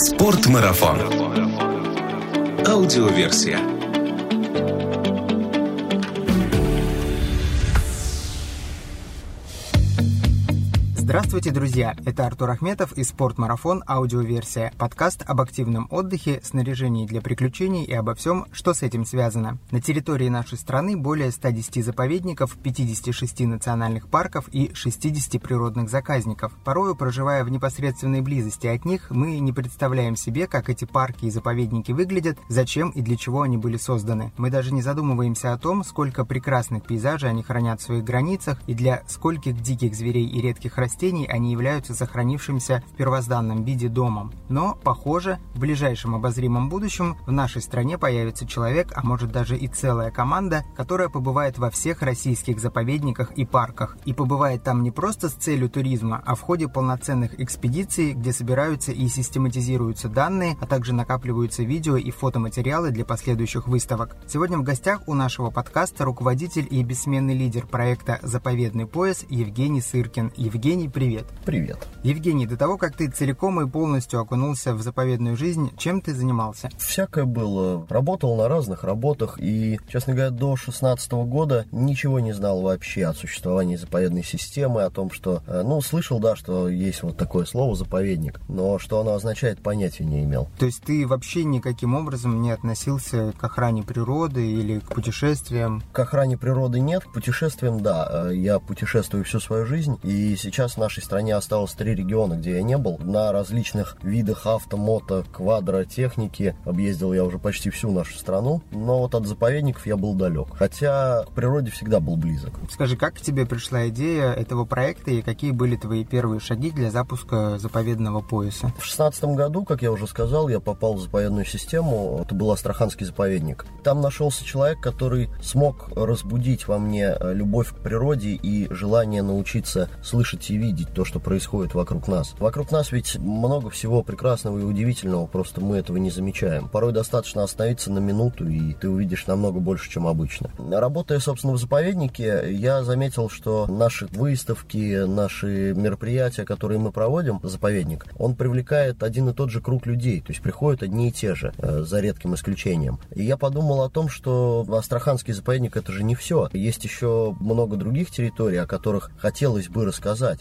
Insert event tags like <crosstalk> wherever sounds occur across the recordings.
Спортмарафон. Аудиоверсия. Здравствуйте, друзья! Это Артур Ахметов и «Спортмарафон. Аудиоверсия» – подкаст об активном отдыхе, снаряжении для приключений и обо всем, что с этим связано. На территории нашей страны более 110 заповедников, 56 национальных парков и 60 природных заказников. Порою, проживая в непосредственной близости от них, мы не представляем себе, как эти парки и заповедники выглядят, зачем и для чего они были созданы. Мы даже не задумываемся о том, сколько прекрасных пейзажей они хранят в своих границах и для скольких диких зверей и редких растений растений они являются сохранившимся в первозданном виде домом. Но, похоже, в ближайшем обозримом будущем в нашей стране появится человек, а может даже и целая команда, которая побывает во всех российских заповедниках и парках. И побывает там не просто с целью туризма, а в ходе полноценных экспедиций, где собираются и систематизируются данные, а также накапливаются видео и фотоматериалы для последующих выставок. Сегодня в гостях у нашего подкаста руководитель и бессменный лидер проекта «Заповедный пояс» Евгений Сыркин. Евгений, привет. Привет. Евгений, до того, как ты целиком и полностью окунулся в заповедную жизнь, чем ты занимался? Всякое было. Работал на разных работах и, честно говоря, до 16 года ничего не знал вообще о существовании заповедной системы, о том, что, э, ну, слышал, да, что есть вот такое слово «заповедник», но что оно означает, понятия не имел. То есть ты вообще никаким образом не относился к охране природы или к путешествиям? К охране природы нет, к путешествиям, да. Э, я путешествую всю свою жизнь, и сейчас в нашей стране осталось три региона, где я не был. На различных видах авто, мото, квадротехники объездил я уже почти всю нашу страну, но вот от заповедников я был далек. Хотя к природе всегда был близок. Скажи, как к тебе пришла идея этого проекта и какие были твои первые шаги для запуска заповедного пояса? В шестнадцатом году, как я уже сказал, я попал в заповедную систему. Это был Астраханский заповедник. Там нашелся человек, который смог разбудить во мне любовь к природе и желание научиться слышать и видеть видеть то, что происходит вокруг нас. Вокруг нас ведь много всего прекрасного и удивительного, просто мы этого не замечаем. Порой достаточно остановиться на минуту, и ты увидишь намного больше, чем обычно. Работая, собственно, в заповеднике, я заметил, что наши выставки, наши мероприятия, которые мы проводим, заповедник, он привлекает один и тот же круг людей, то есть приходят одни и те же, э, за редким исключением. И я подумал о том, что Астраханский заповедник это же не все. Есть еще много других территорий, о которых хотелось бы рассказать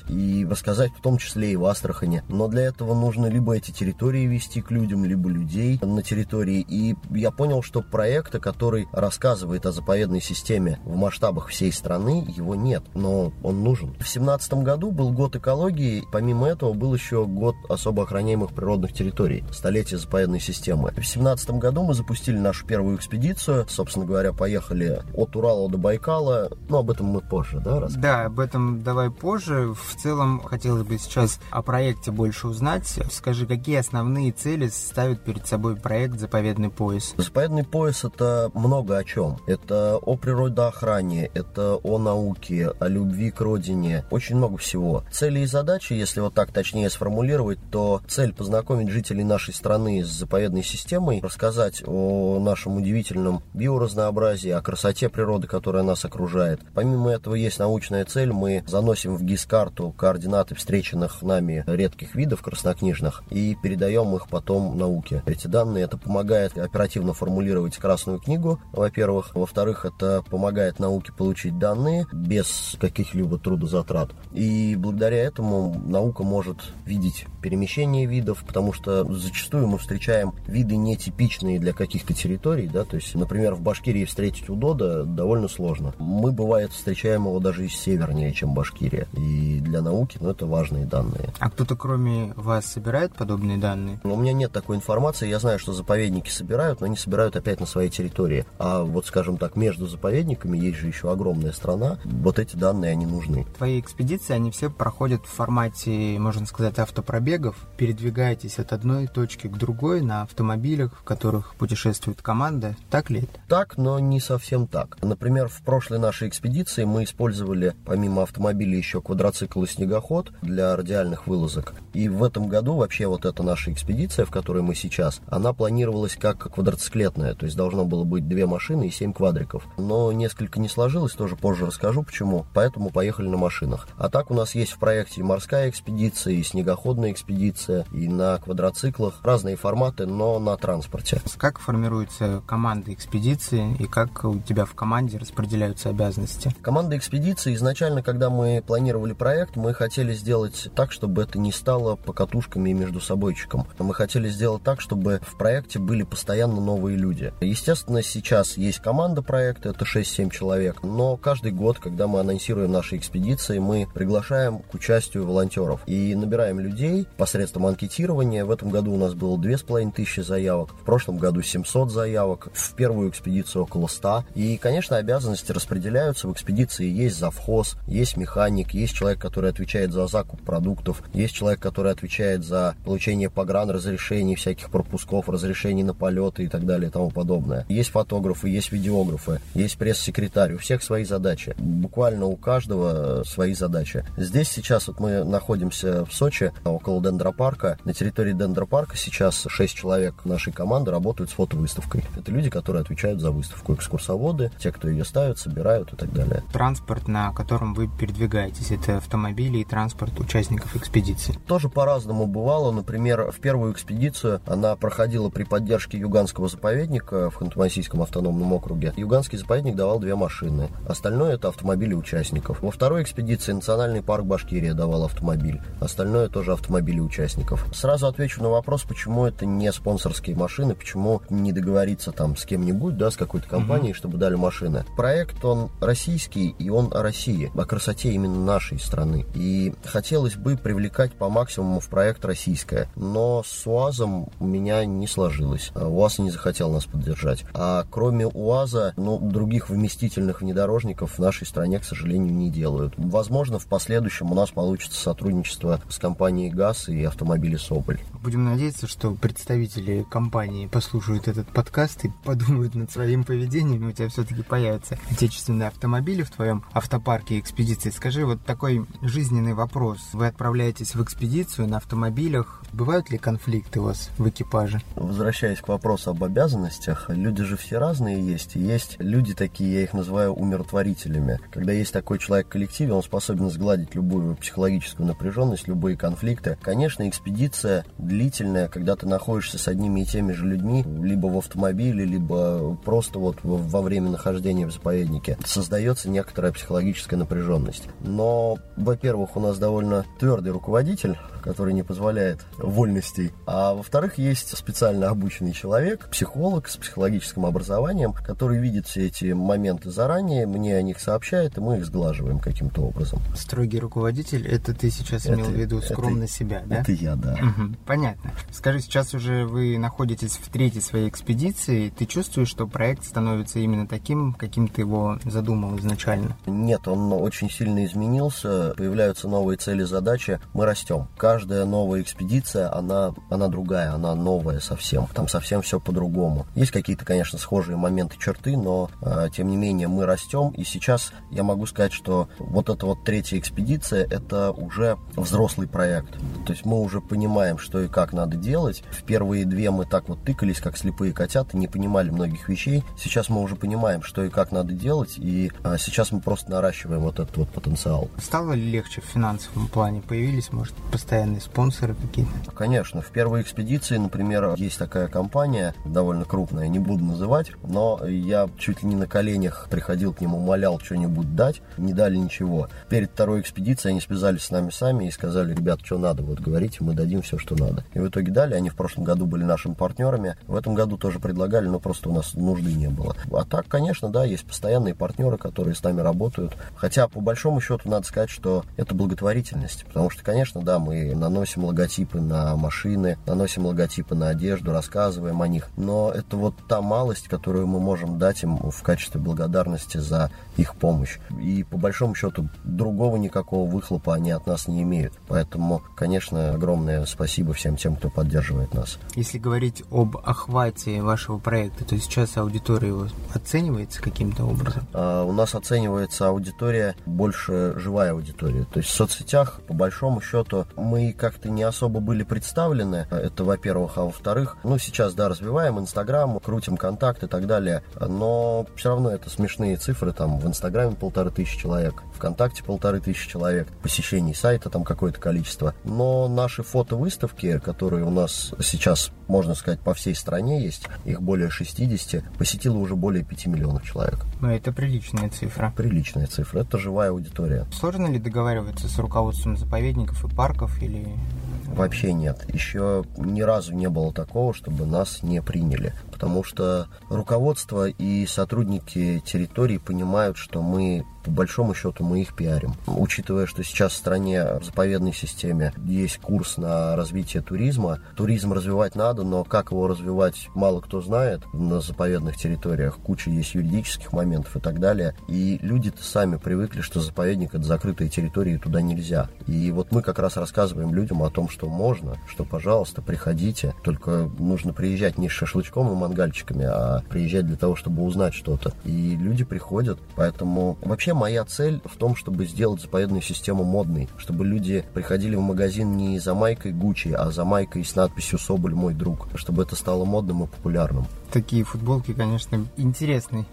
рассказать в том числе и в Астрахане. Но для этого нужно либо эти территории вести к людям, либо людей на территории. И я понял, что проекта, который рассказывает о заповедной системе в масштабах всей страны, его нет, но он нужен. В семнадцатом году был год экологии, помимо этого был еще год особо охраняемых природных территорий, столетие заповедной системы. В семнадцатом году мы запустили нашу первую экспедицию, собственно говоря, поехали от Урала до Байкала, но об этом мы позже, да, расскажем? Да, об этом давай позже. В целом хотелось бы сейчас о проекте больше узнать. Скажи, какие основные цели ставит перед собой проект «Заповедный пояс»? Заповедный пояс – это много о чем. Это о природоохране, это о науке, о любви к родине, очень много всего. Цели и задачи, если вот так точнее сформулировать, то цель познакомить жителей нашей страны с заповедной системой, рассказать о нашем удивительном биоразнообразии, о красоте природы, которая нас окружает. Помимо этого есть научная цель, мы заносим в ГИС-карту координаты встреченных нами редких видов краснокнижных и передаем их потом науке. Эти данные это помогает оперативно формулировать Красную книгу, во-первых. Во-вторых, это помогает науке получить данные без каких-либо трудозатрат. И благодаря этому наука может видеть перемещение видов, потому что зачастую мы встречаем виды нетипичные для каких-то территорий, да, то есть, например, в Башкирии встретить удода довольно сложно. Мы, бывает, встречаем его даже и севернее, чем Башкирия. И для науки, но это важные данные. А кто-то кроме вас собирает подобные данные? У меня нет такой информации. Я знаю, что заповедники собирают, но они собирают опять на своей территории. А вот, скажем так, между заповедниками есть же еще огромная страна. Вот эти данные, они нужны. Твои экспедиции, они все проходят в формате, можно сказать, автопробегов. Передвигаетесь от одной точки к другой на автомобилях, в которых путешествует команда. Так ли это? Так, но не совсем так. Например, в прошлой нашей экспедиции мы использовали, помимо автомобилей, еще квадроцикл купила снегоход для радиальных вылазок. И в этом году вообще вот эта наша экспедиция, в которой мы сейчас, она планировалась как квадроциклетная, то есть должно было быть две машины и семь квадриков. Но несколько не сложилось, тоже позже расскажу почему, поэтому поехали на машинах. А так у нас есть в проекте и морская экспедиция, и снегоходная экспедиция, и на квадроциклах, разные форматы, но на транспорте. Как формируется команда экспедиции и как у тебя в команде распределяются обязанности? Команда экспедиции изначально, когда мы планировали проект, мы хотели сделать так, чтобы это не стало покатушками между собойчиком. Мы хотели сделать так, чтобы в проекте были постоянно новые люди. Естественно, сейчас есть команда проекта, это 6-7 человек, но каждый год, когда мы анонсируем наши экспедиции, мы приглашаем к участию волонтеров и набираем людей посредством анкетирования. В этом году у нас было 2500 заявок, в прошлом году 700 заявок, в первую экспедицию около 100. И, конечно, обязанности распределяются. В экспедиции есть завхоз, есть механик, есть человек, который отвечает за закуп продуктов, есть человек, который отвечает за получение погран разрешений, всяких пропусков, разрешений на полеты и так далее и тому подобное. Есть фотографы, есть видеографы, есть пресс-секретарь, у всех свои задачи. Буквально у каждого свои задачи. Здесь сейчас вот мы находимся в Сочи, около дендропарка. На территории дендропарка сейчас 6 человек нашей команды работают с фотовыставкой. Это люди, которые отвечают за выставку. Экскурсоводы, те, кто ее ставят, собирают и так далее. Транспорт, на котором вы передвигаетесь, это автомобили и транспорт участников экспедиции? Тоже по-разному бывало. Например, в первую экспедицию она проходила при поддержке Юганского заповедника в Ханты-Мансийском автономном округе. Юганский заповедник давал две машины. Остальное это автомобили участников. Во второй экспедиции Национальный парк Башкирия давал автомобиль. Остальное тоже автомобили участников. Сразу отвечу на вопрос, почему это не спонсорские машины, почему не договориться там с кем-нибудь, да, с какой-то компанией, mm-hmm. чтобы дали машины. Проект, он российский, и он о России, о красоте именно нашей страны. И хотелось бы привлекать по максимуму в проект российское. Но с УАЗом у меня не сложилось. А УАЗ не захотел нас поддержать. А кроме УАЗа, ну, других вместительных внедорожников в нашей стране, к сожалению, не делают. Возможно, в последующем у нас получится сотрудничество с компанией ГАЗ и автомобили Соболь. Будем надеяться, что представители компании послушают этот подкаст и подумают над своим поведением, у тебя все-таки появятся отечественные автомобили в твоем автопарке экспедиции. Скажи вот такой жизненный вопрос. Вы отправляетесь в экспедицию на автомобилях. Бывают ли конфликты у вас в экипаже? Возвращаясь к вопросу об обязанностях, люди же все разные есть. Есть люди такие, я их называю умиротворителями. Когда есть такой человек в коллективе, он способен сгладить любую психологическую напряженность, любые конфликты. Конечно, экспедиция длительная, когда ты находишься с одними и теми же людьми, либо в автомобиле, либо просто вот во время нахождения в заповеднике, создается некоторая психологическая напряженность. Но, во-первых, у нас довольно твердый руководитель, который не позволяет вольностей. А во-вторых, есть специально обученный человек, психолог с психологическим образованием, который видит все эти моменты заранее, мне о них сообщает, и мы их сглаживаем каким-то образом. Строгий руководитель, это ты сейчас это, имел в виду скромно это, себя, да? Это я, да. Угу, понятно. Скажи, сейчас уже вы находитесь в третьей своей экспедиции, ты чувствуешь, что проект становится именно таким, каким ты его задумал изначально? Нет, он очень сильно изменился, появляются новые цели, задачи, мы растем. Каждая новая экспедиция, она, она другая, она новая совсем, там совсем все по-другому. Есть какие-то, конечно, схожие моменты, черты, но э, тем не менее мы растем, и сейчас я могу сказать, что вот эта вот третья экспедиция, это уже взрослый проект. То есть мы уже понимаем, что и как надо делать. В первые две мы так вот тыкались, как слепые котята, не понимали многих вещей. Сейчас мы уже понимаем, что и как надо делать, и а, сейчас мы просто наращиваем вот этот вот потенциал. Стало ли легче в финансовом плане? Появились, может, постоянные спонсоры какие-то? Конечно. В первой экспедиции, например, есть такая компания, довольно крупная, не буду называть, но я чуть ли не на коленях приходил к ним, умолял что-нибудь дать, не дали ничего. Перед второй экспедицией они связались с нами сами и сказали, ребят, что надо, вот говорите, мы дадим все, что надо. И в итоге дали, они в прошлом году были нашими партнерами, в этом году тоже предлагали, но просто у нас нужды не было. А так, конечно, да, есть постоянные партнеры, которые с нами работают. Хотя, по большому счету, надо сказать, что это благотворительность, потому что, конечно, да, мы наносим логотипы на машины, наносим логотипы на одежду, рассказываем о них, но это вот та малость, которую мы можем дать им в качестве благодарности за их помощь. И по большому счету другого никакого выхлопа они от нас не имеют. Поэтому, конечно, огромное спасибо всем тем, кто поддерживает нас. Если говорить об охвате вашего проекта, то сейчас аудитория его оценивается каким-то образом? А, у нас оценивается аудитория больше живая аудитория. То есть в соцсетях, по большому счету, мы как-то не особо были представлены. Это, во-первых. А во-вторых, ну, сейчас, да, развиваем Инстаграм, крутим контакт и так далее. Но все равно это смешные цифры. Там в Инстаграме полторы тысячи человек, ВКонтакте полторы тысячи человек, посещений сайта там какое-то количество. Но наши фотовыставки, которые у нас сейчас, можно сказать, по всей стране есть, их более 60, посетило уже более 5 миллионов человек. Ну, это приличная цифра. Приличная цифра. Это живая аудитория. Сложно ли договариваться с руководством заповедников и парков или Вообще нет. Еще ни разу не было такого, чтобы нас не приняли. Потому что руководство и сотрудники территории понимают, что мы по большому счету мы их пиарим. Учитывая, что сейчас в стране в заповедной системе есть курс на развитие туризма, туризм развивать надо, но как его развивать, мало кто знает на заповедных территориях. Куча есть юридических моментов и так далее. И люди-то сами привыкли, что заповедник это закрытая территория, и туда нельзя. И вот мы как раз рассказываем людям о том, что можно, что, пожалуйста, приходите. Только нужно приезжать не с шашлычком и мангальчиками, а приезжать для того, чтобы узнать что-то. И люди приходят. Поэтому вообще моя цель в том, чтобы сделать заповедную систему модной, чтобы люди приходили в магазин не за майкой Гуччи, а за майкой с надписью «Соболь мой друг», чтобы это стало модным и популярным. Такие футболки, конечно, интересные.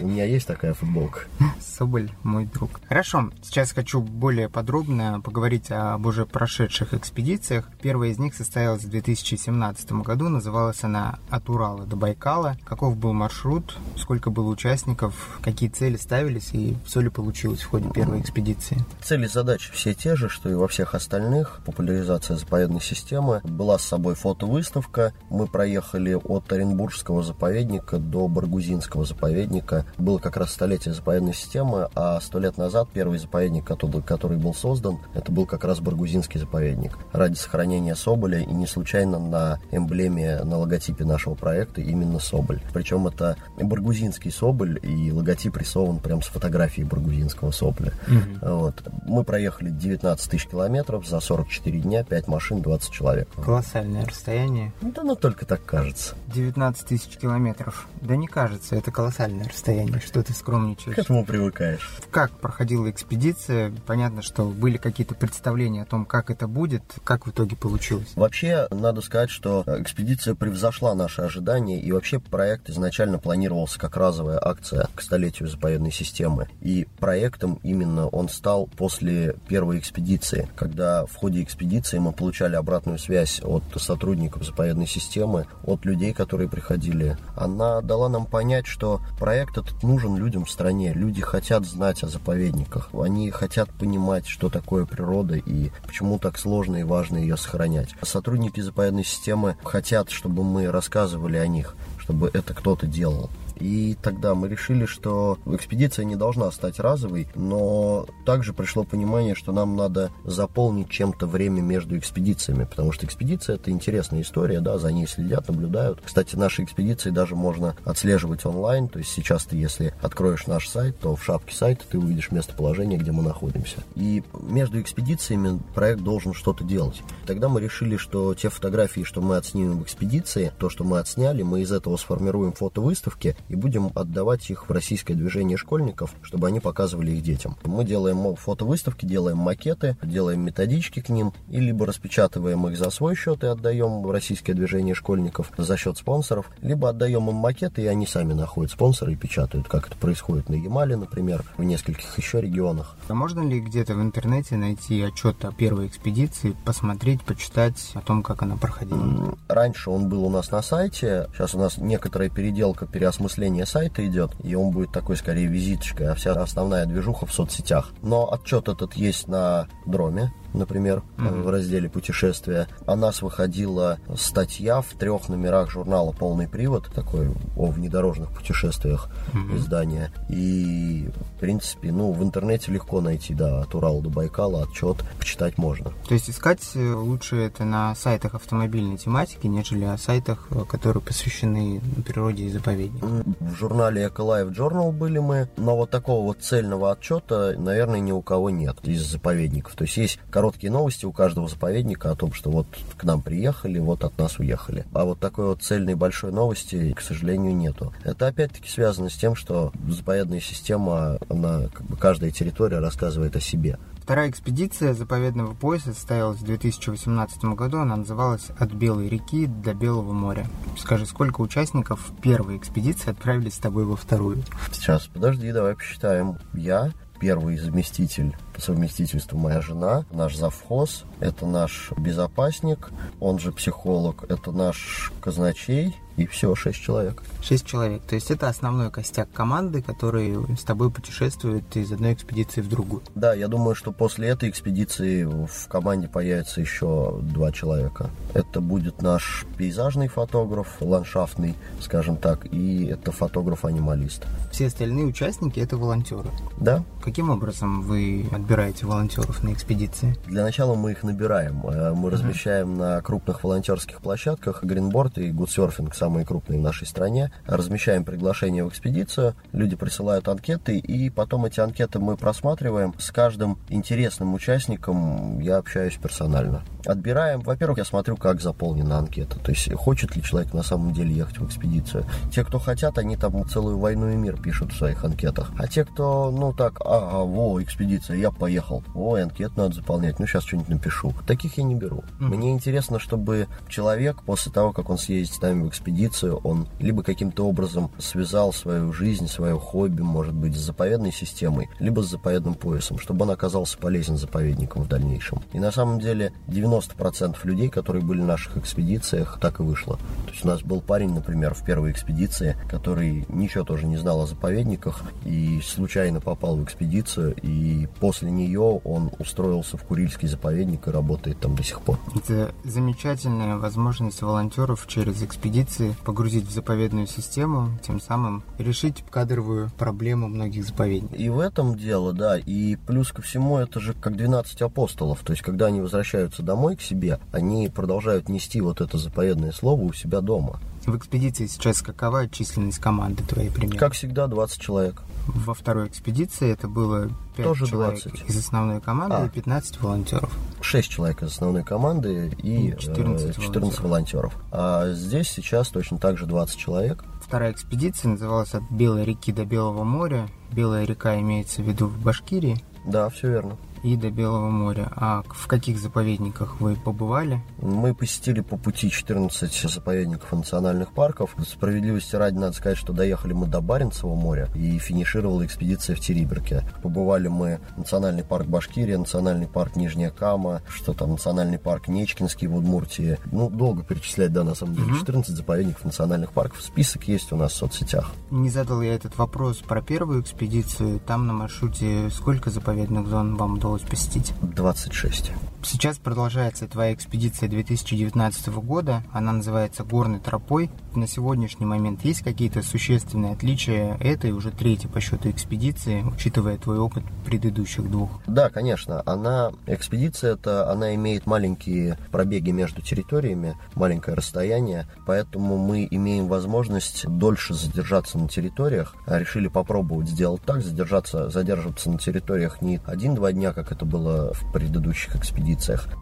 У меня есть такая футболка. Соболь мой друг. Хорошо, сейчас хочу более подробно поговорить об уже прошедших экспедициях. Первая из них состоялась в 2017 году, называлась она «От Урала до Байкала». Каков был маршрут, сколько было участников, какие цели ставились и все ли получилось в ходе первой экспедиции? Цели и задачи все те же, что и во всех остальных. Популяризация заповедной системы. Была с собой фотовыставка. Мы проехали от Оренбургского заповедника до Баргузинского заповедника. Было как раз столетие заповедной системы, а сто лет назад первый заповедник, который, который был создан, это был как раз Баргузинский заповедник. Ради сохранения Соболя и не случайно на эмблеме, на логотипе нашего проекта именно Соболь. Причем это Баргузинский Соболь и логотип рисован прям с фотографией фотографии Баргузинского сопля. Угу. Вот. Мы проехали 19 тысяч километров за 44 дня, 5 машин, 20 человек. Колоссальное расстояние. Да, но только так кажется. 19 тысяч километров. Да не кажется, это колоссальное расстояние. Что ты скромничаешь? К этому привыкаешь. Как проходила экспедиция? Понятно, что были какие-то представления о том, как это будет. Как в итоге получилось? Вообще, надо сказать, что экспедиция превзошла наши ожидания, и вообще проект изначально планировался как разовая акция к столетию заповедной системы системы. И проектом именно он стал после первой экспедиции, когда в ходе экспедиции мы получали обратную связь от сотрудников заповедной системы, от людей, которые приходили. Она дала нам понять, что проект этот нужен людям в стране. Люди хотят знать о заповедниках. Они хотят понимать, что такое природа и почему так сложно и важно ее сохранять. Сотрудники заповедной системы хотят, чтобы мы рассказывали о них, чтобы это кто-то делал. И тогда мы решили, что экспедиция не должна стать разовой, но также пришло понимание, что нам надо заполнить чем-то время между экспедициями, потому что экспедиция это интересная история, да, за ней следят, наблюдают. Кстати, наши экспедиции даже можно отслеживать онлайн, то есть сейчас ты, если откроешь наш сайт, то в шапке сайта ты увидишь местоположение, где мы находимся. И между экспедициями проект должен что-то делать. Тогда мы решили, что те фотографии, что мы отснимем в экспедиции, то, что мы отсняли, мы из этого сформируем фотовыставки и будем отдавать их в российское движение школьников, чтобы они показывали их детям. Мы делаем фотовыставки, делаем макеты, делаем методички к ним, и либо распечатываем их за свой счет и отдаем в российское движение школьников за счет спонсоров, либо отдаем им макеты, и они сами находят спонсоры и печатают, как это происходит на Ямале, например, в нескольких еще регионах. А можно ли где-то в интернете найти отчет о первой экспедиции, посмотреть, почитать о том, как она проходила? Раньше он был у нас на сайте, сейчас у нас некоторая переделка, переосмысление осуществление сайта идет, и он будет такой скорее визиточкой, а вся основная движуха в соцсетях. Но отчет этот есть на Дроме, например, mm-hmm. в разделе путешествия. О нас выходила статья в трех номерах журнала «Полный привод», такой о внедорожных путешествиях mm-hmm. издания. И, в принципе, ну, в интернете легко найти, да, от Урала до Байкала отчет, почитать можно. То есть искать э, лучше это на сайтах автомобильной тематики, нежели о сайтах, э, которые посвящены природе и заповедникам? В журнале Ecolife Journal были мы, но вот такого вот цельного отчета, наверное, ни у кого нет из заповедников. То есть есть короткие новости у каждого заповедника о том, что вот к нам приехали, вот от нас уехали. А вот такой вот цельной большой новости, к сожалению, нету. Это опять-таки связано с тем, что заповедная система, она, как бы каждая территория рассказывает о себе. Вторая экспедиция заповедного пояса состоялась в 2018 году. Она называлась «От Белой реки до Белого моря». Скажи, сколько участников первой экспедиции отправились с тобой во вторую? Сейчас, подожди, давай посчитаем. Я, первый заместитель по совместительству моя жена, наш завхоз, это наш безопасник, он же психолог, это наш казначей, и все, шесть человек. Шесть человек. То есть это основной костяк команды, который с тобой путешествует из одной экспедиции в другую. Да, я думаю, что после этой экспедиции в команде появится еще два человека. Это будет наш пейзажный фотограф, ландшафтный, скажем так, и это фотограф-анималист. Все остальные участники это волонтеры. Да. Каким образом вы отбираете волонтеров на экспедиции? Для начала мы их набираем. Э, мы размещаем на крупных волонтерских площадках Greenboard и Goodsurfing, самые крупные в нашей стране. Размещаем приглашение в экспедицию, люди присылают анкеты, и потом эти анкеты мы просматриваем. С каждым интересным участником я общаюсь персонально. Отбираем, во-первых, я смотрю, как заполнена анкета, то есть хочет ли человек на самом деле ехать в экспедицию. Те, кто хотят, они там целую войну и мир пишут в своих анкетах. А те, кто, ну так, ага, во, экспедиция, я поехал. Ой, анкет надо заполнять, ну сейчас что-нибудь напишу. Таких я не беру. Mm-hmm. Мне интересно, чтобы человек после того, как он съездит с нами в экспедицию, он либо каким-то образом связал свою жизнь, свое хобби, может быть, с заповедной системой, либо с заповедным поясом, чтобы он оказался полезен заповедникам в дальнейшем. И на самом деле 90% людей, которые были в наших экспедициях, так и вышло. То есть у нас был парень, например, в первой экспедиции, который ничего тоже не знал о заповедниках и случайно попал в экспедицию, и после нее он устроился в Курильский заповедник и работает там до сих пор. Это замечательная возможность волонтеров через экспедиции погрузить в заповедную систему, тем самым решить кадровую проблему многих заповедников. И в этом дело, да, и плюс ко всему это же как 12 апостолов, то есть когда они возвращаются домой к себе, они продолжают нести вот это заповедное слово у себя дома. В экспедиции сейчас какова численность команды твоей примерно? Как всегда, 20 человек. Во второй экспедиции это было 5 Тоже человек 20. из основной команды А. и 15 волонтеров. 6 человек из основной команды и И 14 э, 14 волонтеров. А здесь сейчас точно так же 20 человек. Вторая экспедиция называлась «От Белой реки до Белого моря». Белая река имеется в виду в Башкирии Да, все верно. И до Белого моря. А в каких заповедниках вы побывали? Мы посетили по пути 14 заповедников и национальных парков. Справедливости ради надо сказать, что доехали мы до Баренцева моря и финишировала экспедиция в Териберке. Побывали мы в национальный парк Башкирия, национальный парк Нижняя Кама, что там, национальный парк Нечкинский в Удмуртии. Ну, долго перечислять, да, на самом деле. 14 заповедников национальных парков. Список есть у нас в соцсетях. Не задал я этот вопрос про первую экспедицию. Там на маршруте сколько заповедных зон вам удалось посетить? 26. Сейчас продолжается твоя экспедиция 2019 года. Она называется «Горной тропой». На сегодняшний момент есть какие-то существенные отличия этой, уже третьей по счету экспедиции, учитывая твой опыт предыдущих двух? Да, конечно. Она, экспедиция это, она имеет маленькие пробеги между территориями, маленькое расстояние, поэтому мы имеем возможность дольше задержаться на территориях. Решили попробовать сделать так, задержаться, задерживаться на территориях не один-два дня, как это было в предыдущих экспедициях,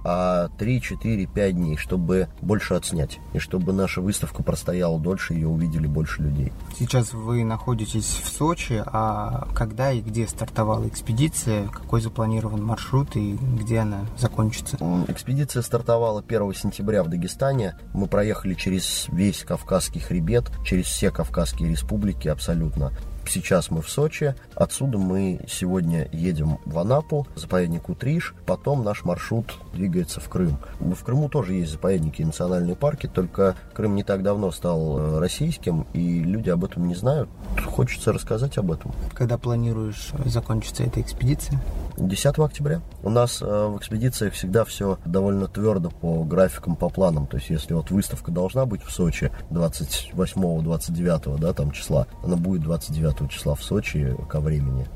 а 3, 4, 5 дней, чтобы больше отснять. И чтобы наша выставка простояла дольше, ее увидели больше людей. Сейчас вы находитесь в Сочи, а когда и где стартовала экспедиция, какой запланирован маршрут и где она закончится? Экспедиция стартовала 1 сентября в Дагестане. Мы проехали через весь Кавказский хребет, через все Кавказские республики абсолютно. Сейчас мы в Сочи, отсюда мы сегодня едем в Анапу, заповедник Утриш, потом наш маршрут двигается в Крым. В Крыму тоже есть заповедники и национальные парки, только Крым не так давно стал э, российским, и люди об этом не знают. Хочется рассказать об этом. Когда планируешь закончиться эта экспедиция? 10 октября. У нас э, в экспедициях всегда все довольно твердо по графикам, по планам. То есть, если вот выставка должна быть в Сочи 28-29 да, там числа, она будет 29 числа в Сочи ко времени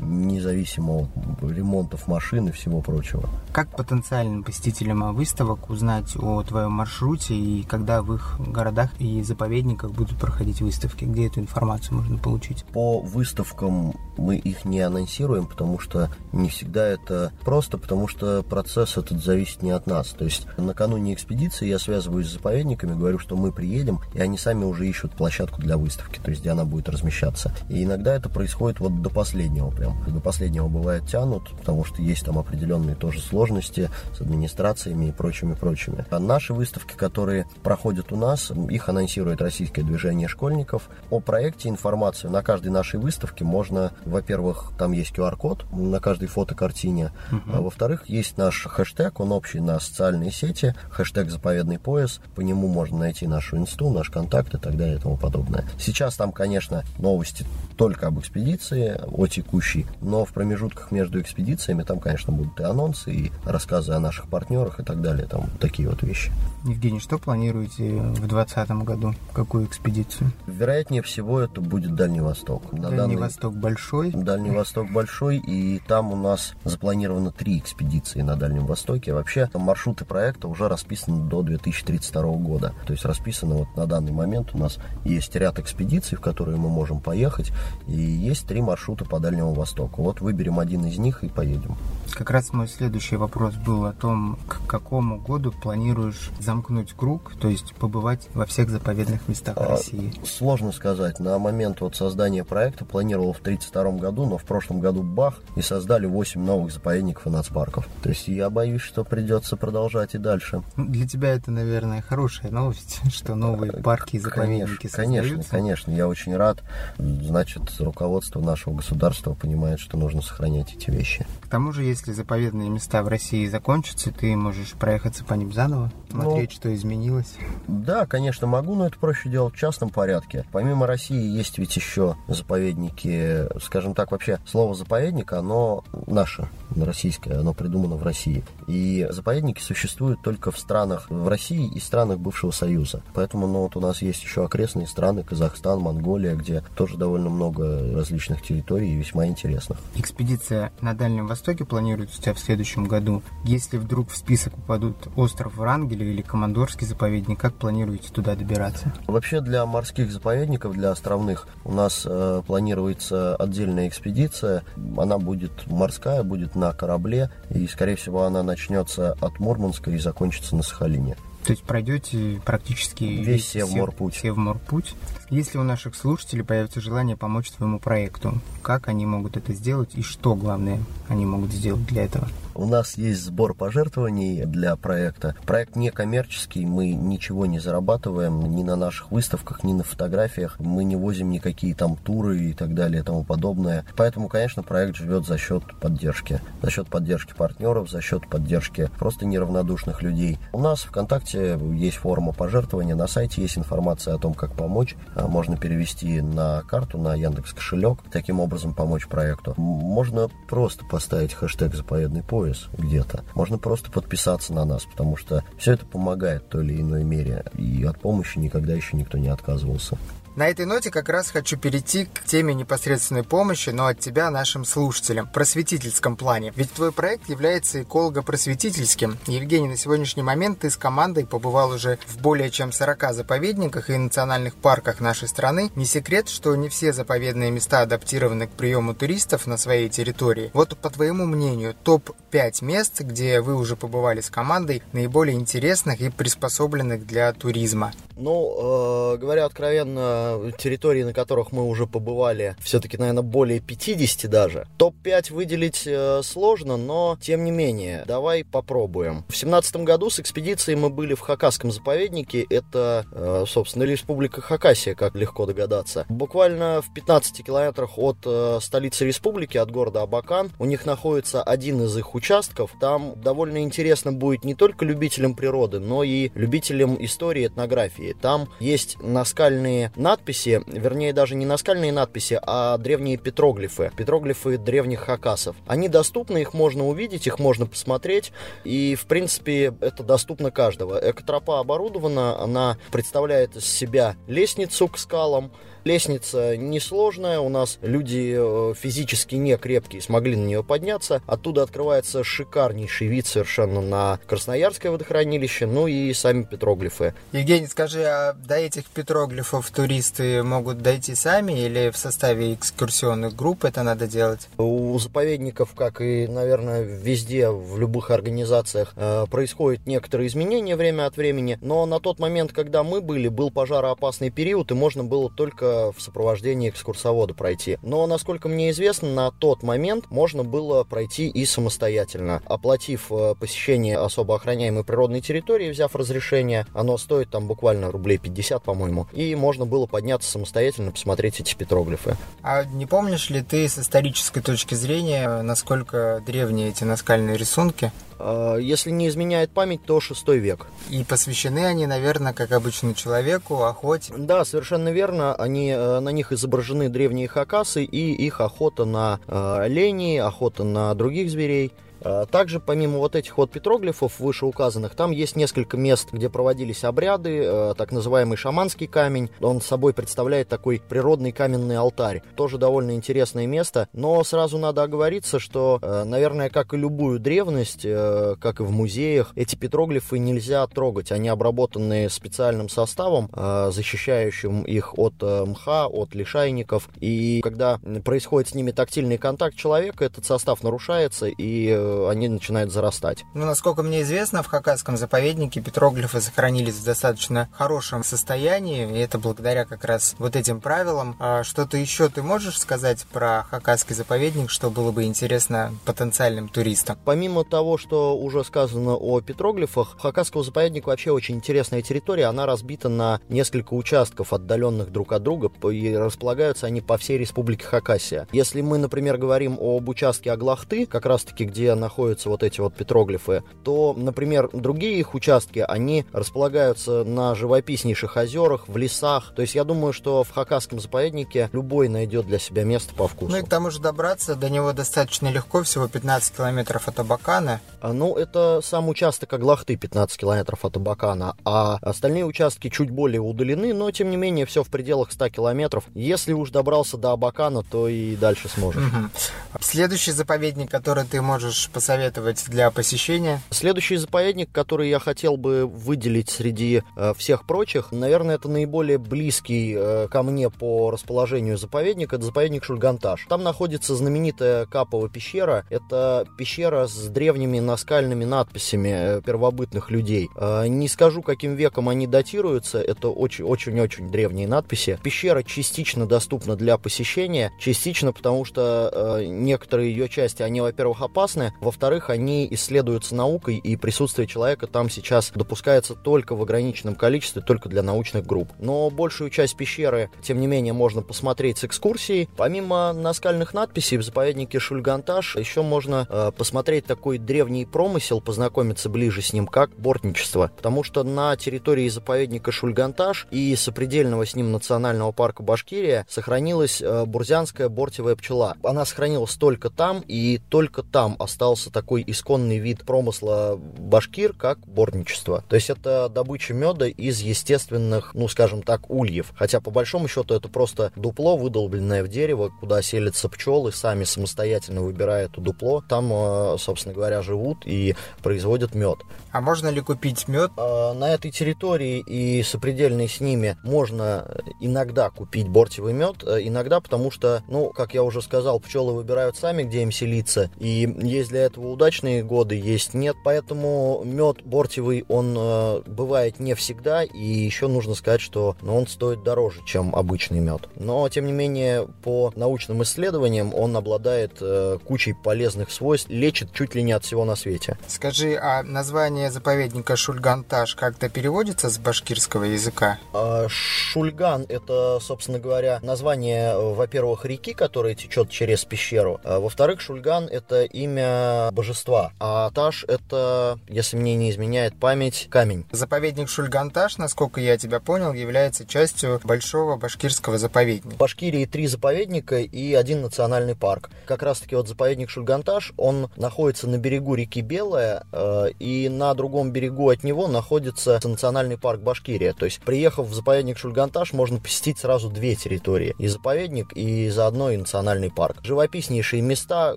независимо от ремонтов машин и всего прочего. Как потенциальным посетителям выставок узнать о твоем маршруте и когда в их городах и заповедниках будут проходить выставки? Где эту информацию можно получить? По выставкам мы их не анонсируем, потому что не всегда это просто, потому что процесс этот зависит не от нас. То есть накануне экспедиции я связываюсь с заповедниками, говорю, что мы приедем, и они сами уже ищут площадку для выставки, то есть где она будет размещаться. И иногда это происходит вот до последнего прям. До последнего бывает тянут, потому что есть там определенные тоже сложности с администрациями и прочими-прочими. А наши выставки, которые проходят у нас, их анонсирует Российское движение школьников. О проекте информацию на каждой нашей выставке можно во-первых, там есть QR-код на каждой фотокартине. Uh-huh. А, во-вторых, есть наш хэштег, он общий на социальные сети, хэштег «Заповедный пояс». По нему можно найти нашу инсту, наш контакт и так далее и тому подобное. Сейчас там, конечно, новости только об экспедиции, о текущей, но в промежутках между экспедициями там, конечно, будут и анонсы, и рассказы о наших партнерах и так далее, там такие вот вещи. Евгений, что планируете в 2020 году? Какую экспедицию? Вероятнее всего, это будет Дальний Восток. Дальний данный... Восток большой? Дальний Восток большой, и там у нас запланировано три экспедиции на Дальнем Востоке. Вообще, маршруты проекта уже расписаны до 2032 года. То есть расписано вот на данный момент у нас есть ряд экспедиций, в которые мы можем поехать, и есть три маршрута по Дальнему Востоку. Вот выберем один из них и поедем. Как раз мой следующий вопрос был о том, к какому году планируешь замкнуть круг, то есть побывать во всех заповедных местах а, России? Сложно сказать. На момент вот создания проекта планировал в 1932 году, но в прошлом году бах, и создали 8 новых заповедников и нацпарков. То есть я боюсь, что придется продолжать и дальше. Ну, для тебя это, наверное, хорошая новость, <laughs> что новые э, парки и заповедники конечно, Конечно, конечно. Я очень рад. Значит, руководство нашего государства понимает, что нужно сохранять эти вещи. К тому же, если заповедные места в России закончатся, ты можешь проехаться по ним заново, смотреть, ну, что изменилось. Да, конечно, могу, но это проще делать в частном порядке. Помимо России есть ведь еще заповедники, скажем так, вообще слово заповедник, оно наше, российское, оно придумано в России. И заповедники существуют только в странах в России и странах бывшего Союза. Поэтому ну, вот у нас есть еще окрестные страны, Казахстан, Монголия, где тоже довольно много различных территорий и весьма интересных. Экспедиция на Дальнем Востоке планируется у тебя в следующем году. Если вдруг в список попадут остров Врангеля или Командорский заповедник, как планируете туда добираться? Вообще для морских заповедников, для островных, у нас э, планируется отдельная экспедиция. Она будет морская, будет на корабле, и, скорее всего, она начнется от Мурманска и закончится на Сахалине. То есть пройдете практически весь, Севморпуть. Севморпуть. Если у наших слушателей появится желание помочь твоему проекту, как они могут это сделать и что, главное, они могут сделать для этого? У нас есть сбор пожертвований для проекта. Проект не коммерческий, мы ничего не зарабатываем ни на наших выставках, ни на фотографиях. Мы не возим никакие там туры и так далее и тому подобное. Поэтому, конечно, проект живет за счет поддержки. За счет поддержки партнеров, за счет поддержки просто неравнодушных людей. У нас в ВКонтакте есть форма пожертвования, на сайте есть информация о том, как помочь. А, можно перевести на карту, на Яндекс кошелек, таким образом помочь проекту. Можно просто поставить хэштег «Заповедный поезд», пояс где-то. Можно просто подписаться на нас, потому что все это помогает в той или иной мере. И от помощи никогда еще никто не отказывался. На этой ноте как раз хочу перейти к теме непосредственной помощи, но от тебя нашим слушателям, в просветительском плане. Ведь твой проект является эколого-просветительским. Евгений, на сегодняшний момент ты с командой побывал уже в более чем 40 заповедниках и национальных парках нашей страны. Не секрет, что не все заповедные места адаптированы к приему туристов на своей территории. Вот по твоему мнению, топ-5 мест, где вы уже побывали с командой, наиболее интересных и приспособленных для туризма. Ну, э, говоря откровенно, территории, на которых мы уже побывали, все-таки, наверное, более 50 даже. Топ-5 выделить э, сложно, но тем не менее, давай попробуем. В семнадцатом году с экспедицией мы были в Хакасском заповеднике. Это, э, собственно, республика Хакасия, как легко догадаться. Буквально в 15 километрах от э, столицы республики, от города Абакан, у них находится один из их участков. Там довольно интересно будет не только любителям природы, но и любителям истории, этнографии. Там есть наскальные надписи, надписи, вернее даже не наскальные надписи, а древние петроглифы, петроглифы древних хакасов. Они доступны, их можно увидеть, их можно посмотреть, и в принципе это доступно каждого. Экотропа оборудована, она представляет из себя лестницу к скалам, Лестница несложная, у нас люди э, физически не крепкие смогли на нее подняться. Оттуда открывается шикарнейший вид совершенно на Красноярское водохранилище, ну и сами петроглифы. Евгений, скажи, а до этих петроглифов туристы могут дойти сами или в составе экскурсионных групп это надо делать? У заповедников, как и, наверное, везде, в любых организациях, э, происходят некоторые изменения время от времени, но на тот момент, когда мы были, был пожароопасный период, и можно было только в сопровождении экскурсовода пройти. Но, насколько мне известно, на тот момент можно было пройти и самостоятельно. Оплатив э, посещение особо охраняемой природной территории, взяв разрешение, оно стоит там буквально рублей 50, по-моему, и можно было подняться самостоятельно, посмотреть эти петроглифы. А не помнишь ли ты с исторической точки зрения, насколько древние эти наскальные рисунки? А, если не изменяет память, то 6 век. И посвящены они, наверное, как обычно человеку, охоте. Да, совершенно верно. Они, э, на них изображены древние хакасы и их охота на э, оленей, охота на других зверей. А, также, помимо вот этих вот петроглифов вышеуказанных, там есть несколько мест, где проводились обряды, э, так называемый шаманский камень. Он собой представляет такой природный каменный алтарь. Тоже довольно интересное место, но сразу надо оговориться, что, э, наверное, как и любую древность, э, как и в музеях, эти петроглифы нельзя трогать. Они обработаны специальным составом, защищающим их от мха, от лишайников. И когда происходит с ними тактильный контакт человека, этот состав нарушается, и они начинают зарастать. Ну, насколько мне известно, в Хакасском заповеднике петроглифы сохранились в достаточно хорошем состоянии, и это благодаря как раз вот этим правилам. А что-то еще ты можешь сказать про Хакасский заповедник, что было бы интересно потенциальным туристам? Помимо того, что уже сказано о петроглифах, Хакасского заповедника вообще очень интересная территория. Она разбита на несколько участков, отдаленных друг от друга, и располагаются они по всей республике Хакасия. Если мы, например, говорим об участке Аглахты, как раз-таки где находятся вот эти вот петроглифы, то, например, другие их участки, они располагаются на живописнейших озерах, в лесах. То есть я думаю, что в Хакасском заповеднике любой найдет для себя место по вкусу. Ну и к тому же добраться до него достаточно легко, всего 15 километров от Абакана. А, ну, это сам участок Аглахты 15 километров от Абакана, а остальные участки чуть более удалены, но тем не менее все в пределах 100 километров. Если уж добрался до Абакана, то и дальше сможешь. Угу. Следующий заповедник, который ты можешь можешь посоветовать для посещения? Следующий заповедник, который я хотел бы выделить среди э, всех прочих, наверное, это наиболее близкий э, ко мне по расположению заповедник, это заповедник Шульганташ. Там находится знаменитая Капова пещера. Это пещера с древними наскальными надписями э, первобытных людей. Э, не скажу, каким веком они датируются, это очень-очень-очень древние надписи. Пещера частично доступна для посещения, частично потому что э, некоторые ее части, они, во-первых, опасны, во-вторых, они исследуются наукой, и присутствие человека там сейчас допускается только в ограниченном количестве, только для научных групп. Но большую часть пещеры, тем не менее, можно посмотреть с экскурсией. Помимо наскальных надписей в заповеднике Шульганташ еще можно э, посмотреть такой древний промысел, познакомиться ближе с ним, как бортничество. Потому что на территории заповедника Шульганташ и сопредельного с ним национального парка Башкирия сохранилась э, бурзянская бортевая пчела. Она сохранилась только там, и только там осталась остался такой исконный вид промысла башкир, как борничество. То есть это добыча меда из естественных, ну скажем так, ульев. Хотя по большому счету это просто дупло, выдолбленное в дерево, куда селятся пчелы, сами самостоятельно выбирая это дупло. Там, э, собственно говоря, живут и производят мед. А можно ли купить мед? А, на этой территории и сопредельной с ними можно иногда купить бортевый мед, э, иногда потому что, ну, как я уже сказал, пчелы выбирают сами, где им селиться, и есть для этого удачные годы, есть нет. Поэтому мед бортевый, он э, бывает не всегда. И еще нужно сказать, что ну, он стоит дороже, чем обычный мед. Но, тем не менее, по научным исследованиям он обладает э, кучей полезных свойств, лечит чуть ли не от всего на свете. Скажи, а название заповедника Шульганташ как-то переводится с башкирского языка? А, Шульган это, собственно говоря, название, во-первых, реки, которая течет через пещеру. А, во-вторых, Шульган это имя форма божества. А Таш — это, если мне не изменяет память, камень. Заповедник Шульганташ, насколько я тебя понял, является частью большого башкирского заповедника. В Башкирии три заповедника и один национальный парк. Как раз-таки вот заповедник Шульганташ, он находится на берегу реки Белая, э, и на другом берегу от него находится национальный парк Башкирия. То есть, приехав в заповедник Шульганташ, можно посетить сразу две территории. И заповедник, и заодно и национальный парк. Живописнейшие места,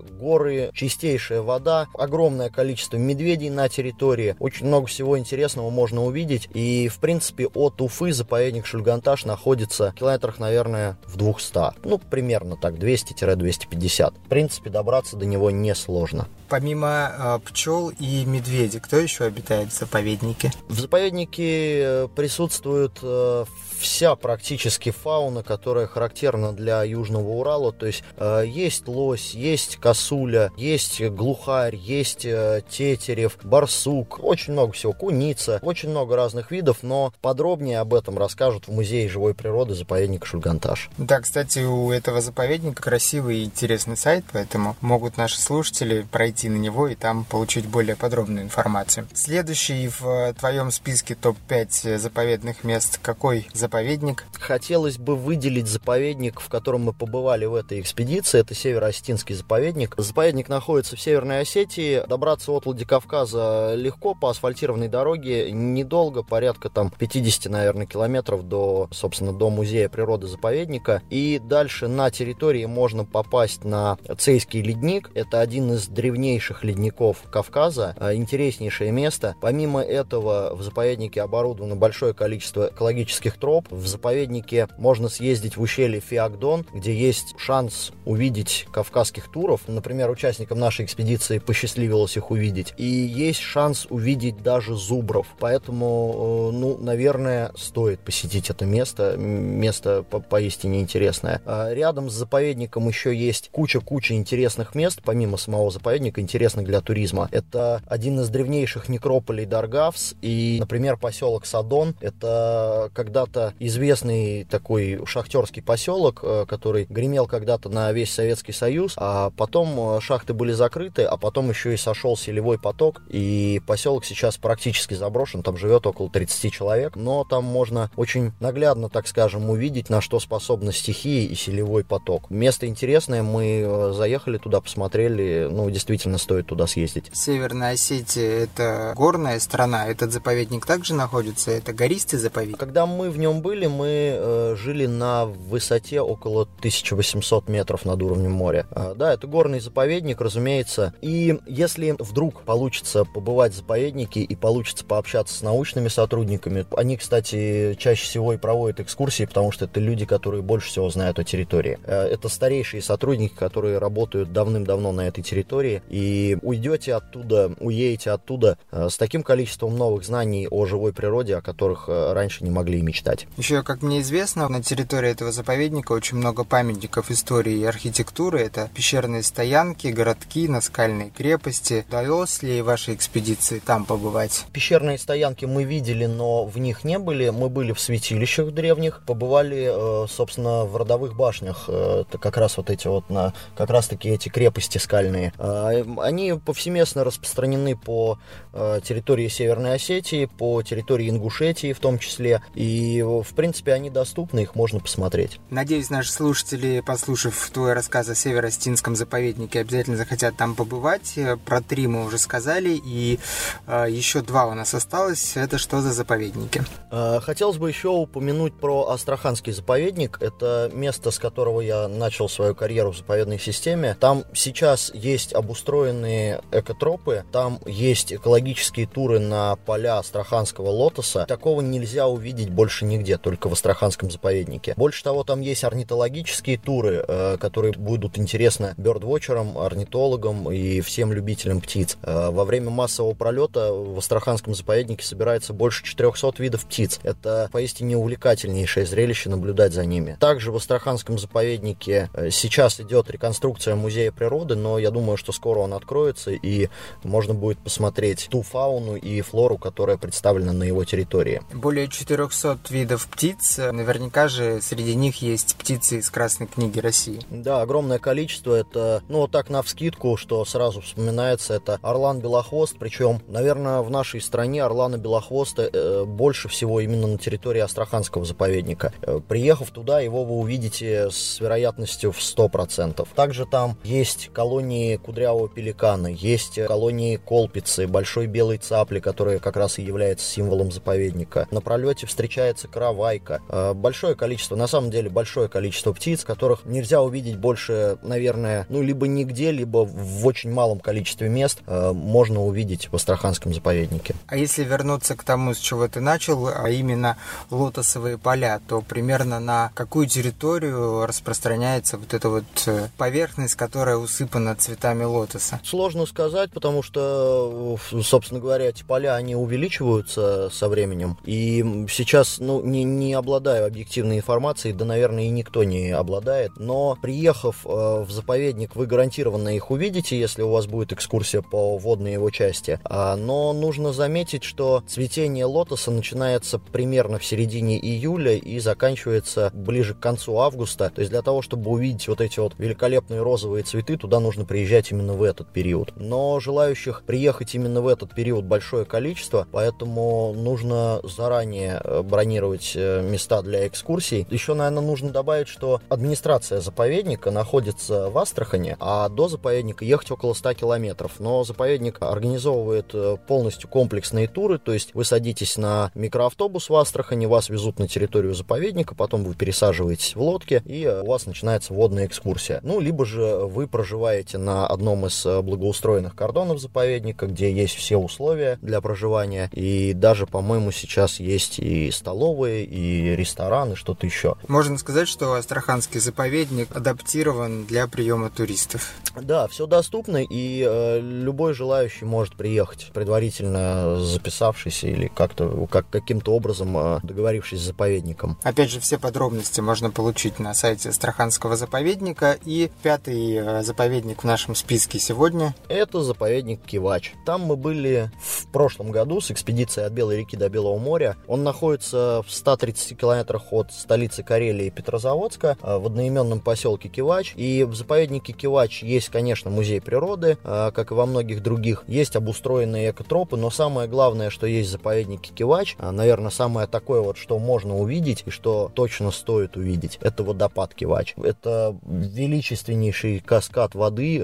горы, чистейшая вода, огромное количество медведей на территории. Очень много всего интересного можно увидеть. И, в принципе, от Уфы заповедник Шульганташ находится в километрах, наверное, в 200. Ну, примерно так, 200-250. В принципе, добраться до него несложно. Помимо э, пчел и медведей, кто еще обитает в заповеднике? В заповеднике э, присутствуют э, вся практически фауна, которая характерна для Южного Урала. То есть э, есть лось, есть косуля, есть глухарь, есть э, тетерев, барсук, очень много всего, куница, очень много разных видов, но подробнее об этом расскажут в Музее живой природы заповедника Шульганташ. Да, кстати, у этого заповедника красивый и интересный сайт, поэтому могут наши слушатели пройти на него и там получить более подробную информацию. Следующий в твоем списке топ-5 заповедных мест какой заповедник? Хотелось бы выделить заповедник, в котором мы побывали в этой экспедиции. Это Северо-Осетинский заповедник. Заповедник находится в Северной Осетии. Добраться от Владикавказа легко по асфальтированной дороге. Недолго, порядка там 50, наверное, километров до, собственно, до музея природы заповедника. И дальше на территории можно попасть на Цейский ледник. Это один из древнейших ледников Кавказа. А, интереснейшее место. Помимо этого в заповеднике оборудовано большое количество экологических троп. В заповеднике можно съездить в ущелье Фиагдон, где есть шанс увидеть кавказских туров. Например, участникам нашей экспедиции посчастливилось их увидеть. И есть шанс увидеть даже зубров. Поэтому, э, ну, наверное, стоит посетить это место. Место по поистине интересное. А рядом с заповедником еще есть куча-куча интересных мест, помимо самого заповедника, интересных для туризма. Это один из древнейших некрополей Даргавс и, например, поселок Садон. Это когда-то известный такой шахтерский поселок, э, который гремел когда-то на весь Советский Союз, а потом э, шахты были закрыты, а потом еще и сошел селевой поток, и поселок сейчас практически заброшен, там живет около 30 человек, но там можно очень наглядно, так скажем, увидеть, на что способны стихии и селевой поток. Место интересное, мы э, заехали туда, посмотрели, ну, действительно стоит туда съездить. Северная Осетия — это горная страна, этот заповедник также находится, это гористый заповедник? Когда мы в нем нем были, мы э, жили на высоте около 1800 метров над уровнем моря. Э, да, это горный заповедник, разумеется. И если вдруг получится побывать в заповеднике и получится пообщаться с научными сотрудниками, они, кстати, чаще всего и проводят экскурсии, потому что это люди, которые больше всего знают о территории. Э, это старейшие сотрудники, которые работают давным-давно на этой территории. И уйдете оттуда, уедете оттуда э, с таким количеством новых знаний о живой природе, о которых э, раньше не могли и мечтать. Еще, как мне известно, на территории этого заповедника очень много памятников истории и архитектуры. Это пещерные стоянки, городки, наскальные крепости. Удалось ли вашей экспедиции там побывать? Пещерные стоянки мы видели, но в них не были. Мы были в святилищах древних, побывали, э, собственно, в родовых башнях. Э, это как раз вот эти вот, на, как раз таки эти крепости скальные. Э, они повсеместно распространены по территории Северной Осетии, по территории Ингушетии в том числе. И в принципе, они доступны, их можно посмотреть. Надеюсь, наши слушатели, послушав твой рассказ о Северо-Стинском заповеднике, обязательно захотят там побывать. Про три мы уже сказали, и э, еще два у нас осталось. Это что за заповедники? А, хотелось бы еще упомянуть про Астраханский заповедник. Это место, с которого я начал свою карьеру в заповедной системе. Там сейчас есть обустроенные экотропы, там есть экологические туры на поля Астраханского лотоса. Такого нельзя увидеть больше нигде только в Астраханском заповеднике. Больше того, там есть орнитологические туры, э, которые будут интересны бёрдвотчерам, орнитологам и всем любителям птиц. Э, во время массового пролета в Астраханском заповеднике собирается больше 400 видов птиц. Это поистине увлекательнейшее зрелище наблюдать за ними. Также в Астраханском заповеднике э, сейчас идет реконструкция музея природы, но я думаю, что скоро он откроется и можно будет посмотреть ту фауну и флору, которая представлена на его территории. Более 400 видов видов птиц. Наверняка же среди них есть птицы из Красной книги России. Да, огромное количество. Это, ну, вот так на вскидку, что сразу вспоминается, это Орлан Белохвост. Причем, наверное, в нашей стране Орлана Белохвоста э, больше всего именно на территории Астраханского заповедника. Э, приехав туда, его вы увидите с вероятностью в 100%. Также там есть колонии кудрявого пеликана, есть колонии колпицы, большой белой цапли, которая как раз и является символом заповедника. На пролете встречается каравайка. Э, большое количество, на самом деле большое количество птиц, которых нельзя увидеть больше, наверное, ну, либо нигде, либо в очень малом количестве мест э, можно увидеть в Астраханском заповеднике. А если вернуться к тому, с чего ты начал, а именно лотосовые поля, то примерно на какую территорию распространяется вот эта вот э, поверхность, которая усыпана цветами лотоса? Сложно сказать, потому что, собственно говоря, эти поля, они увеличиваются со временем. И сейчас, ну, не, не обладаю объективной информацией, да, наверное, и никто не обладает. Но приехав э, в заповедник, вы гарантированно их увидите, если у вас будет экскурсия по водной его части. А, но нужно заметить, что цветение лотоса начинается примерно в середине июля и заканчивается ближе к концу августа. То есть для того, чтобы увидеть вот эти вот великолепные розовые цветы, туда нужно приезжать именно в этот период. Но желающих приехать именно в этот период большое количество, поэтому нужно заранее э, бронировать э, места для экскурсий. Еще, наверное, нужно добавить, что администрация заповедника находится в Астрахане, а до заповедника ехать около 100 километров. Но заповедник организовывает э, полностью комплексные туры, то есть вы садитесь на микроавтобус в Астрахани, вас везут на территорию заповедника, потом вы пересаживаетесь в лодке, и у вас начинается водная экскурсия. Ну, либо же вы проживаете на одном из благоустроенных кордонов заповедника, где есть все условия для проживания, и даже, по-моему, сейчас есть и столовые, и рестораны, что-то еще. Можно сказать, что Астраханский заповедник адаптирован для приема туристов. Да, все доступно, и э, любой желающий может приехать, предварительно записавшись или как-то как, каким-то образом э, договорившись с заповедником. Опять же, все подробности можно получить на сайте Астраханского заповедника. И пятый э, заповедник в нашем списке сегодня. Это заповедник Кивач. Там мы были в прошлом году с экспедицией от Белой реки до Белого моря. Он находится в 130 километрах от столицы Карелии Петрозаводска, э, в одноименном поселке Кивач. И в заповеднике Кивач есть, конечно, музей природы, э, как и во многих других. Есть обустроенные экотропы, но самое главное, что есть в заповеднике Кивач, э, наверное, самое такое вот, что можно увидеть и что точно стоит увидеть, это водопад Кивач. Это величественнейший каскад воды,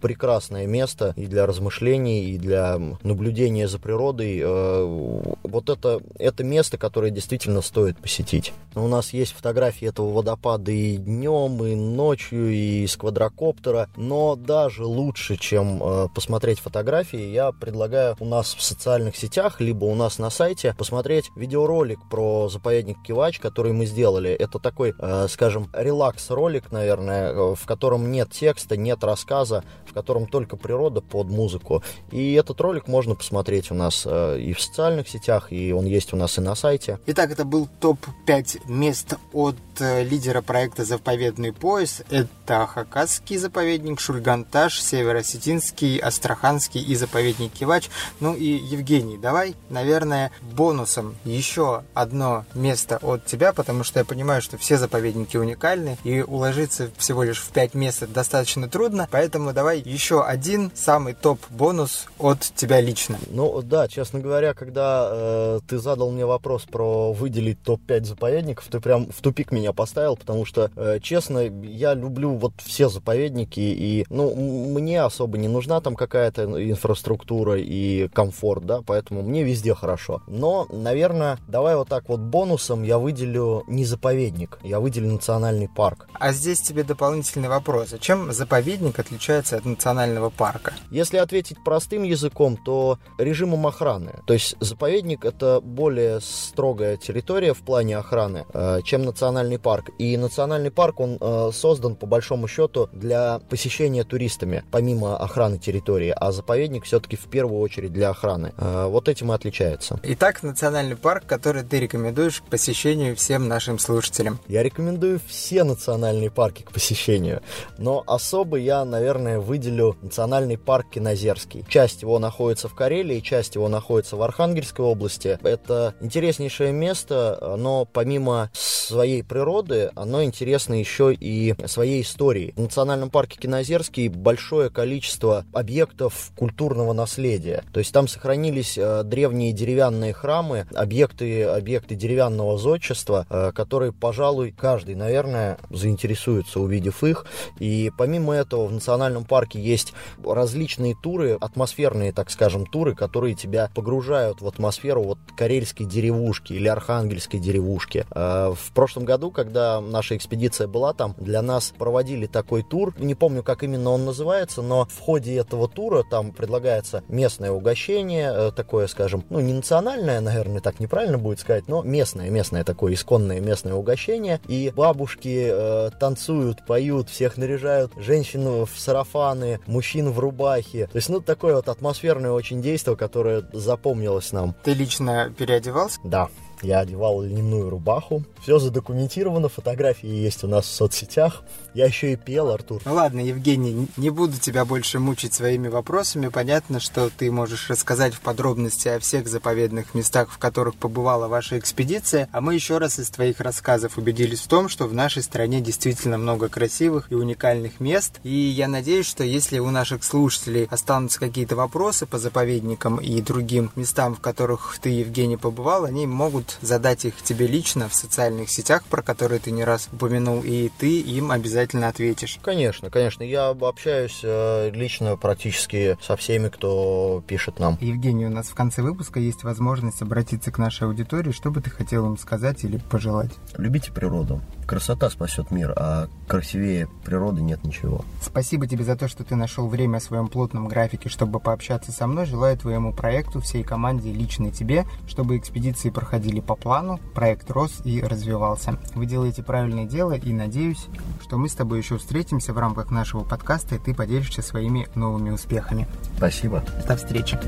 прекрасное место и для размышлений, и для наблюдения за природой. Вот это, это место, которое действительно стоит посетить. У нас есть фотографии этого водопада и днем, и ночью, и с квадрокоптера, но даже лучше, чем э, посмотреть фотографии, я предлагаю у нас в социальных сетях, либо у нас на сайте посмотреть видеоролик про заповедник Кивач, который мы сделали. Это такой, э, скажем, релакс-ролик, наверное, э, в котором нет текста, нет рассказа, в котором только природа под музыку. И этот ролик можно посмотреть у нас э, и в социальных сетях, и он есть у нас и на сайте. Итак, это был топ-5 мест от э, лидера проекта «Заповедный пояс». Это Хакасский заповедник, Шульганташ, Северо-Осетинский, Астраханский и заповедник Кивач. Ну и Евгений, давай, наверное, бонусом еще одно место от тебя, потому что я понимаю, что все заповедники уникальны, и уложиться всего лишь в 5 мест достаточно трудно, поэтому давай еще один самый топ-бонус от тебя лично. Ну да, честно говоря, когда э, ты задал мне вопрос про выделить топ-5 заповедников, ты прям в тупик меня поставил, потому что, э, честно, я люблю вот все заповедники, и, ну, мне особо не нужна там какая-то инфраструктура и комфорт, да, поэтому мне везде хорошо. Но, наверное, давай вот так вот бонусом я выделю не заповедник, я выделю национальный парк. А здесь тебе дополнительный вопрос. А чем заповедник отличается от национального парка? Если ответить простым языком, то режимом охраны. То есть заповедник это более строгая территория в плане охраны, э, чем национальный парк. И национальный парк, он э, создан по большому счету для посещения туристами, помимо охраны территории, а заповедник все-таки в первую очередь для охраны. Э, вот этим и отличается. Итак, национальный парк, который ты рекомендуешь к посещению всем нашим слушателям. Я рекомендую все национальные парки к посещению, но особо я, наверное, выделю национальный парк Кинозерский. Часть его находится в Карелии, часть его находится в Архангельской области. Это интереснейшее место, но помимо своей природы, оно интересно еще и своей историей. В национальном парке Кинозерский большой большое количество объектов культурного наследия. То есть там сохранились э, древние деревянные храмы, объекты, объекты деревянного зодчества, э, которые, пожалуй, каждый, наверное, заинтересуется, увидев их. И помимо этого в национальном парке есть различные туры, атмосферные, так скажем, туры, которые тебя погружают в атмосферу вот карельской деревушки или архангельской деревушки. Э, в прошлом году, когда наша экспедиция была там, для нас проводили такой тур. Не помню, как именно он называется, но в ходе этого тура там предлагается местное угощение, э, такое, скажем, ну, не национальное, наверное, так неправильно будет сказать, но местное, местное такое исконное местное угощение. И бабушки э, танцуют, поют, всех наряжают, женщин в сарафаны, мужчин в рубахе. То есть, ну, такое вот атмосферное очень действие, которое запомнилось нам. Ты лично переодевался? Да. Я одевал льняную рубаху. Все задокументировано, фотографии есть у нас в соцсетях. Я еще и пел, Артур. Ну ладно, Евгений, не буду тебя больше мучить своими вопросами. Понятно, что ты можешь рассказать в подробности о всех заповедных местах, в которых побывала ваша экспедиция. А мы еще раз из твоих рассказов убедились в том, что в нашей стране действительно много красивых и уникальных мест. И я надеюсь, что если у наших слушателей останутся какие-то вопросы по заповедникам и другим местам, в которых ты, Евгений, побывал, они могут задать их тебе лично в социальных сетях, про которые ты не раз упомянул, и ты им обязательно обязательно ответишь. Конечно, конечно. Я общаюсь э, лично практически со всеми, кто пишет нам. Евгений, у нас в конце выпуска есть возможность обратиться к нашей аудитории. Что бы ты хотел им сказать или пожелать? Любите природу. Красота спасет мир, а красивее природы нет ничего. Спасибо тебе за то, что ты нашел время в своем плотном графике, чтобы пообщаться со мной. Желаю твоему проекту, всей команде, лично тебе, чтобы экспедиции проходили по плану, проект рос и развивался. Вы делаете правильное дело и надеюсь, что мы с тобой еще встретимся в рамках нашего подкаста, и ты поделишься своими новыми успехами. Спасибо. До встречи.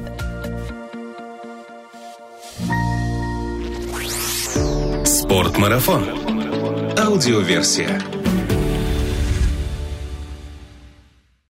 Спортмарафон. Аудиоверсия.